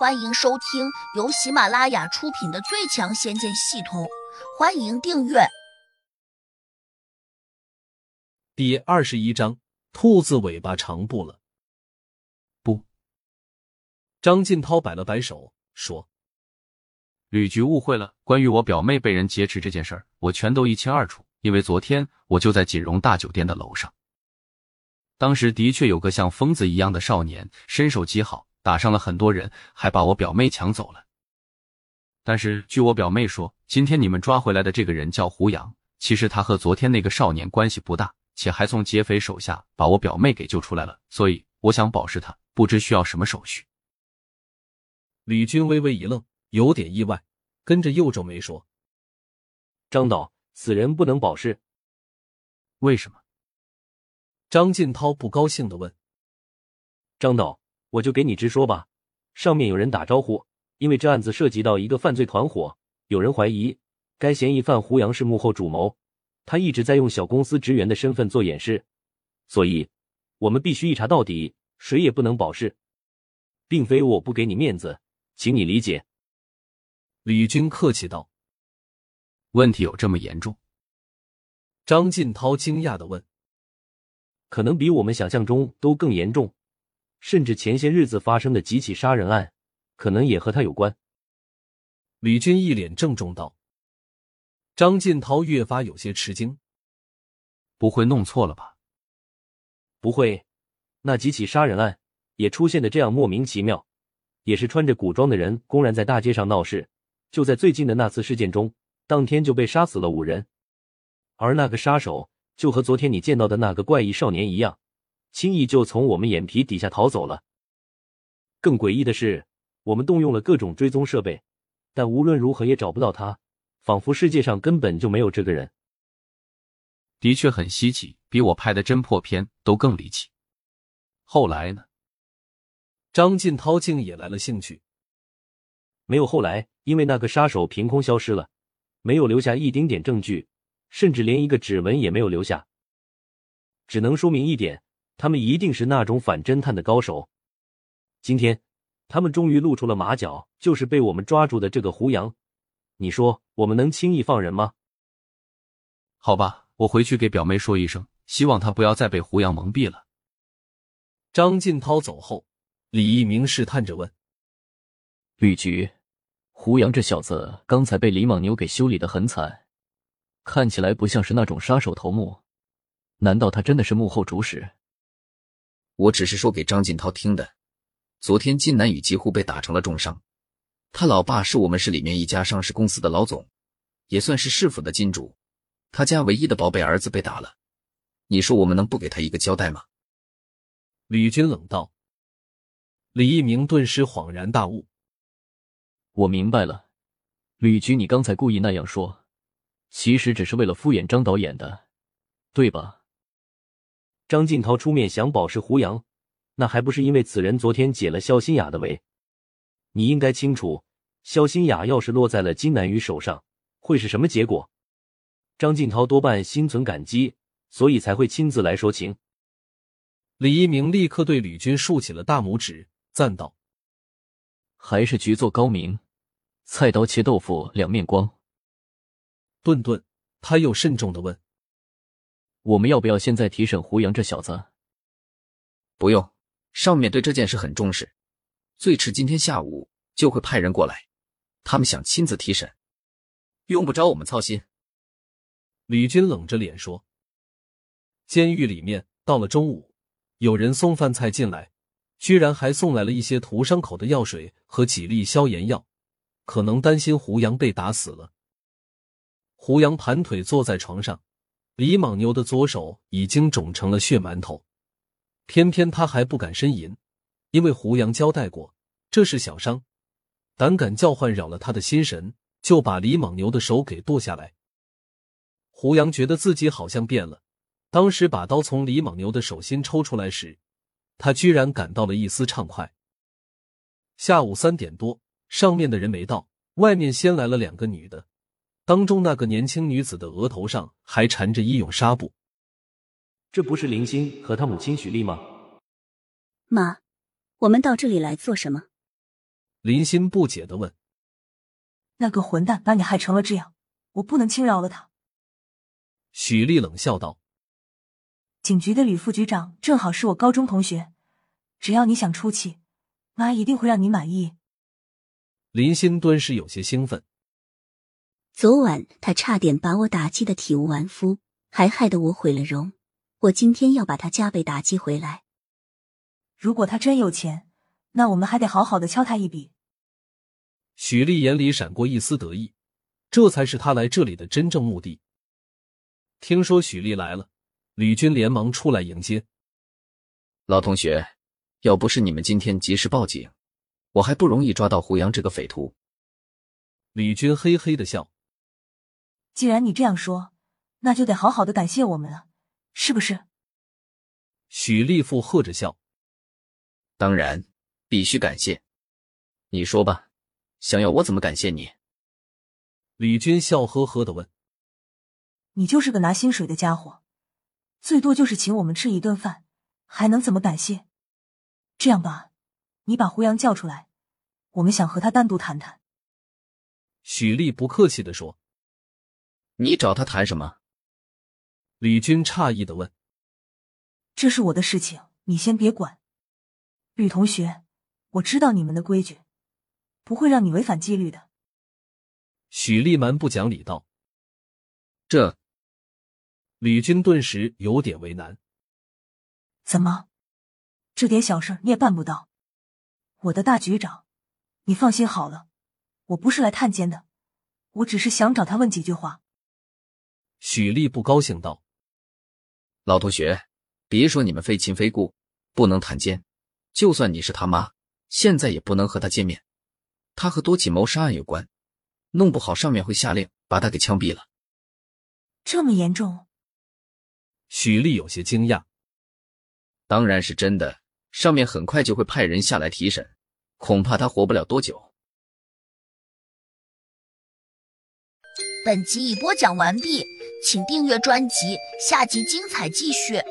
欢迎收听由喜马拉雅出品的《最强仙剑系统》，欢迎订阅。第二十一章，兔子尾巴长不了。不，张晋涛摆了摆手说：“吕局误会了，关于我表妹被人劫持这件事儿，我全都一清二楚。因为昨天我就在锦荣大酒店的楼上，当时的确有个像疯子一样的少年，身手极好。”打伤了很多人，还把我表妹抢走了。但是据我表妹说，今天你们抓回来的这个人叫胡杨，其实他和昨天那个少年关系不大，且还从劫匪手下把我表妹给救出来了。所以我想保释他，不知需要什么手续。李军微微一愣，有点意外，跟着又皱眉说：“张导，此人不能保释。为什么？”张晋涛不高兴的问：“张导。”我就给你直说吧，上面有人打招呼，因为这案子涉及到一个犯罪团伙，有人怀疑该嫌疑犯胡杨是幕后主谋，他一直在用小公司职员的身份做掩饰，所以我们必须一查到底，谁也不能保释，并非我不给你面子，请你理解。李军客气道：“问题有这么严重？”张晋涛惊讶的问：“可能比我们想象中都更严重。”甚至前些日子发生的几起杀人案，可能也和他有关。李军一脸郑重道。张晋涛越发有些吃惊，不会弄错了吧？不会，那几起杀人案也出现的这样莫名其妙，也是穿着古装的人公然在大街上闹事。就在最近的那次事件中，当天就被杀死了五人，而那个杀手就和昨天你见到的那个怪异少年一样。轻易就从我们眼皮底下逃走了。更诡异的是，我们动用了各种追踪设备，但无论如何也找不到他，仿佛世界上根本就没有这个人。的确很稀奇，比我拍的侦破片都更离奇。后来呢？张晋涛竟也来了兴趣。没有后来，因为那个杀手凭空消失了，没有留下一丁点证据，甚至连一个指纹也没有留下，只能说明一点。他们一定是那种反侦探的高手。今天，他们终于露出了马脚，就是被我们抓住的这个胡杨。你说，我们能轻易放人吗？好吧，我回去给表妹说一声，希望她不要再被胡杨蒙蔽了。张晋涛走后，李一鸣试探着问：“吕局，胡杨这小子刚才被李莽牛给修理的很惨，看起来不像是那种杀手头目，难道他真的是幕后主使？”我只是说给张锦涛听的。昨天金南宇几乎被打成了重伤，他老爸是我们市里面一家上市公司的老总，也算是市府的金主。他家唯一的宝贝儿子被打了，你说我们能不给他一个交代吗？李军冷道。李一鸣顿时恍然大悟：“我明白了，吕局，你刚才故意那样说，其实只是为了敷衍张导演的，对吧？”张晋涛出面想保释胡杨，那还不是因为此人昨天解了肖新雅的围？你应该清楚，肖新雅要是落在了金南宇手上，会是什么结果？张晋涛多半心存感激，所以才会亲自来说情。李一鸣立刻对吕军竖起了大拇指，赞道：“还是局座高明，菜刀切豆腐两面光。”顿顿，他又慎重的问。我们要不要现在提审胡杨这小子？不用，上面对这件事很重视，最迟今天下午就会派人过来。他们想亲自提审，用不着我们操心。李军冷着脸说：“监狱里面到了中午，有人送饭菜进来，居然还送来了一些涂伤口的药水和几粒消炎药，可能担心胡杨被打死了。”胡杨盘腿坐在床上。李莽牛的左手已经肿成了血馒头，偏偏他还不敢呻吟，因为胡杨交代过这是小伤，胆敢叫唤扰了他的心神，就把李莽牛的手给剁下来。胡杨觉得自己好像变了，当时把刀从李莽牛的手心抽出来时，他居然感到了一丝畅快。下午三点多，上面的人没到，外面先来了两个女的。当中那个年轻女子的额头上还缠着医用纱布，这不是林星和她母亲许丽吗？妈，我们到这里来做什么？林欣不解的问：“那个混蛋把你害成了这样，我不能轻饶了他。”许丽冷笑道：“警局的吕副局长正好是我高中同学，只要你想出气，妈一定会让你满意。”林欣顿时有些兴奋。昨晚他差点把我打击的体无完肤，还害得我毁了容。我今天要把他加倍打击回来。如果他真有钱，那我们还得好好的敲他一笔。许丽眼里闪过一丝得意，这才是他来这里的真正目的。听说许丽来了，吕军连忙出来迎接。老同学，要不是你们今天及时报警，我还不容易抓到胡杨这个匪徒。李军嘿嘿的笑。既然你这样说，那就得好好的感谢我们了，是不是？许丽附和着笑。当然，必须感谢。你说吧，想要我怎么感谢你？李军笑呵呵的问。你就是个拿薪水的家伙，最多就是请我们吃一顿饭，还能怎么感谢？这样吧，你把胡杨叫出来，我们想和他单独谈谈。许丽不客气的说。你找他谈什么？李军诧异的问：“这是我的事情，你先别管。”吕同学，我知道你们的规矩，不会让你违反纪律的。许丽蛮不讲理道：“这……”李军顿时有点为难：“怎么，这点小事你也办不到？我的大局长，你放心好了，我不是来探监的，我只是想找他问几句话。”许丽不高兴道：“老同学，别说你们非亲非故，不能谈奸。就算你是他妈，现在也不能和他见面。他和多起谋杀案有关，弄不好上面会下令把他给枪毙了。这么严重？”许丽有些惊讶。“当然是真的，上面很快就会派人下来提审，恐怕他活不了多久。”本集已播讲完毕。请订阅专辑，下集精彩继续。